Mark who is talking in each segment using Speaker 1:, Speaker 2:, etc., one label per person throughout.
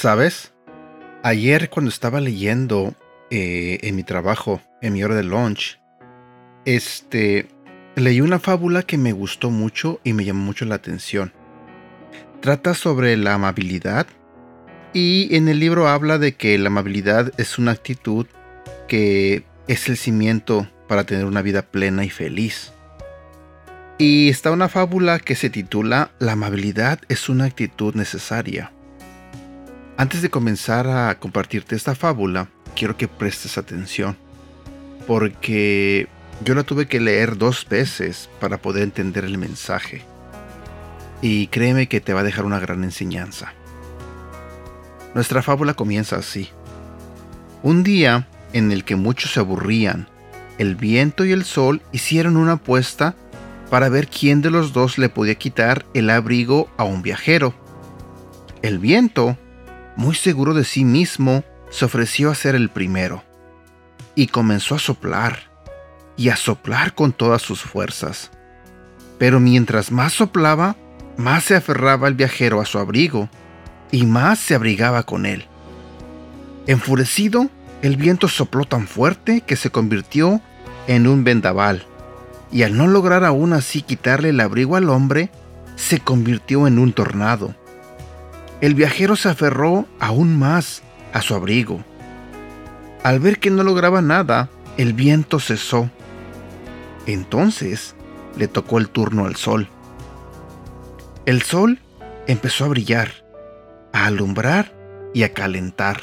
Speaker 1: ¿Sabes? Ayer cuando estaba leyendo eh, en mi trabajo, en mi hora de lunch, este, leí una fábula que me gustó mucho y me llamó mucho la atención. Trata sobre la amabilidad y en el libro habla de que la amabilidad es una actitud que es el cimiento para tener una vida plena y feliz. Y está una fábula que se titula La amabilidad es una actitud necesaria. Antes de comenzar a compartirte esta fábula, quiero que prestes atención, porque yo la tuve que leer dos veces para poder entender el mensaje. Y créeme que te va a dejar una gran enseñanza. Nuestra fábula comienza así. Un día en el que muchos se aburrían, el viento y el sol hicieron una apuesta para ver quién de los dos le podía quitar el abrigo a un viajero. El viento muy seguro de sí mismo, se ofreció a ser el primero. Y comenzó a soplar, y a soplar con todas sus fuerzas. Pero mientras más soplaba, más se aferraba el viajero a su abrigo, y más se abrigaba con él. Enfurecido, el viento sopló tan fuerte que se convirtió en un vendaval, y al no lograr aún así quitarle el abrigo al hombre, se convirtió en un tornado el viajero se aferró aún más a su abrigo. Al ver que no lograba nada, el viento cesó. Entonces le tocó el turno al sol. El sol empezó a brillar, a alumbrar y a calentar.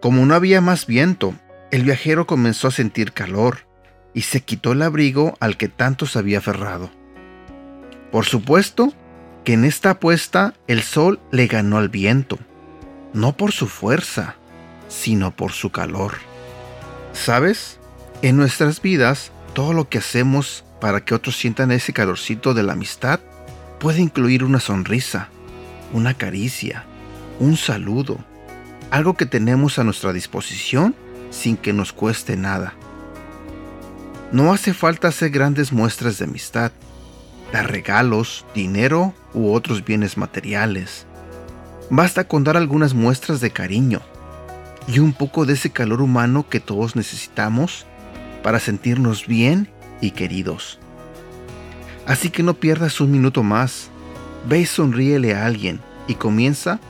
Speaker 1: Como no había más viento, el viajero comenzó a sentir calor y se quitó el abrigo al que tanto se había aferrado. Por supuesto, que en esta apuesta el sol le ganó al viento, no por su fuerza, sino por su calor. ¿Sabes? En nuestras vidas, todo lo que hacemos para que otros sientan ese calorcito de la amistad puede incluir una sonrisa, una caricia, un saludo, algo que tenemos a nuestra disposición sin que nos cueste nada. No hace falta hacer grandes muestras de amistad, dar regalos, dinero u otros bienes materiales. Basta con dar algunas muestras de cariño y un poco de ese calor humano que todos necesitamos para sentirnos bien y queridos. Así que no pierdas un minuto más, ve y sonríele a alguien y comienza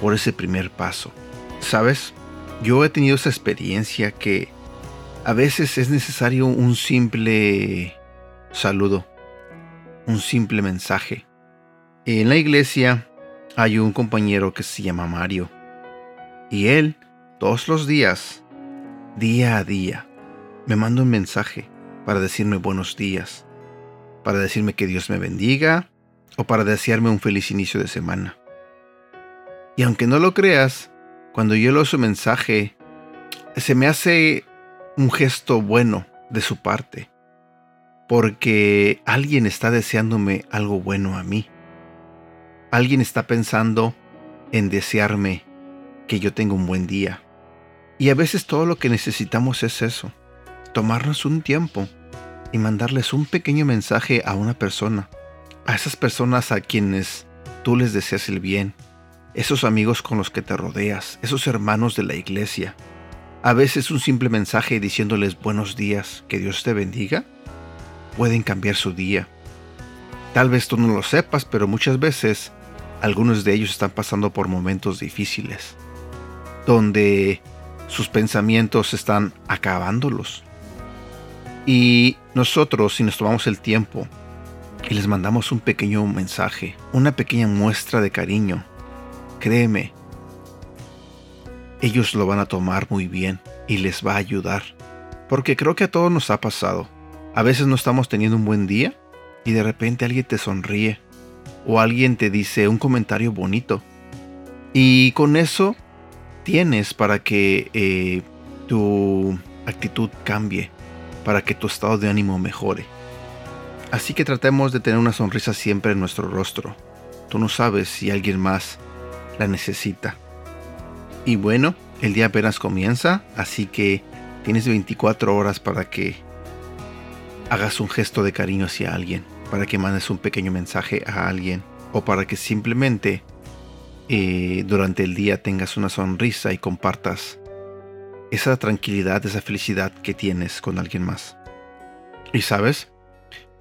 Speaker 1: por ese primer paso. ¿Sabes? Yo he tenido esa experiencia que a veces es necesario un simple saludo, un simple mensaje, en la iglesia hay un compañero que se llama Mario. Y él, todos los días, día a día, me manda un mensaje para decirme buenos días, para decirme que Dios me bendiga o para desearme un feliz inicio de semana. Y aunque no lo creas, cuando yo leo su mensaje, se me hace un gesto bueno de su parte, porque alguien está deseándome algo bueno a mí. Alguien está pensando en desearme que yo tenga un buen día. Y a veces todo lo que necesitamos es eso, tomarnos un tiempo y mandarles un pequeño mensaje a una persona, a esas personas a quienes tú les deseas el bien, esos amigos con los que te rodeas, esos hermanos de la iglesia. A veces un simple mensaje diciéndoles buenos días, que Dios te bendiga, pueden cambiar su día. Tal vez tú no lo sepas, pero muchas veces algunos de ellos están pasando por momentos difíciles, donde sus pensamientos están acabándolos. Y nosotros, si nos tomamos el tiempo y les mandamos un pequeño mensaje, una pequeña muestra de cariño, créeme, ellos lo van a tomar muy bien y les va a ayudar. Porque creo que a todos nos ha pasado. A veces no estamos teniendo un buen día y de repente alguien te sonríe o alguien te dice un comentario bonito. Y con eso tienes para que eh, tu actitud cambie, para que tu estado de ánimo mejore. Así que tratemos de tener una sonrisa siempre en nuestro rostro. Tú no sabes si alguien más la necesita. Y bueno, el día apenas comienza, así que tienes 24 horas para que hagas un gesto de cariño hacia alguien, para que mandes un pequeño mensaje a alguien o para que simplemente eh, durante el día tengas una sonrisa y compartas esa tranquilidad, esa felicidad que tienes con alguien más. Y sabes,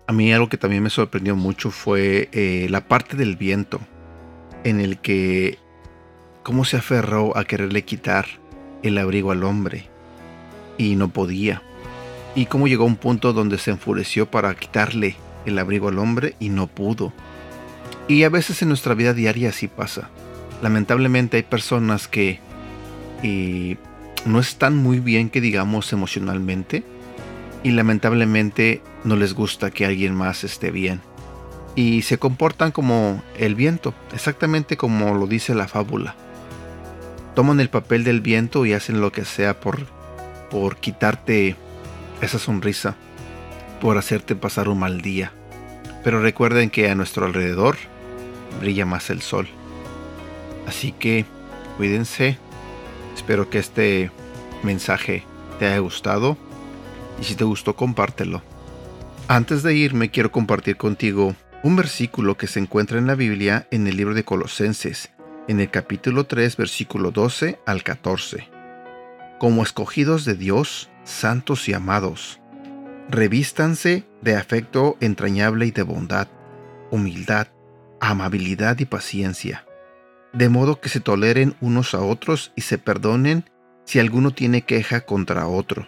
Speaker 1: a mí algo que también me sorprendió mucho fue eh, la parte del viento, en el que cómo se aferró a quererle quitar el abrigo al hombre y no podía. Y cómo llegó a un punto donde se enfureció para quitarle el abrigo al hombre y no pudo. Y a veces en nuestra vida diaria así pasa. Lamentablemente hay personas que eh, no están muy bien, que digamos, emocionalmente. Y lamentablemente no les gusta que alguien más esté bien. Y se comportan como el viento, exactamente como lo dice la fábula. Toman el papel del viento y hacen lo que sea por, por quitarte esa sonrisa, por hacerte pasar un mal día. Pero recuerden que a nuestro alrededor brilla más el sol. Así que cuídense. Espero que este mensaje te haya gustado. Y si te gustó, compártelo. Antes de irme, quiero compartir contigo un versículo que se encuentra en la Biblia en el libro de Colosenses, en el capítulo 3, versículo 12 al 14. Como escogidos de Dios, santos y amados, revístanse de afecto entrañable y de bondad, humildad, amabilidad y paciencia, de modo que se toleren unos a otros y se perdonen si alguno tiene queja contra otro,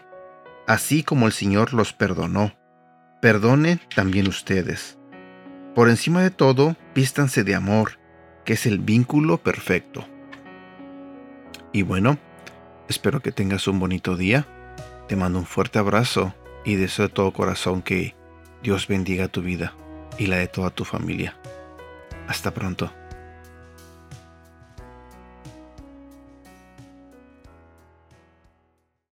Speaker 1: así como el Señor los perdonó. Perdonen también ustedes. Por encima de todo, vístanse de amor, que es el vínculo perfecto. Y bueno, espero que tengas un bonito día. Te mando un fuerte abrazo y deseo de todo corazón que Dios bendiga tu vida y la de toda tu familia. Hasta pronto.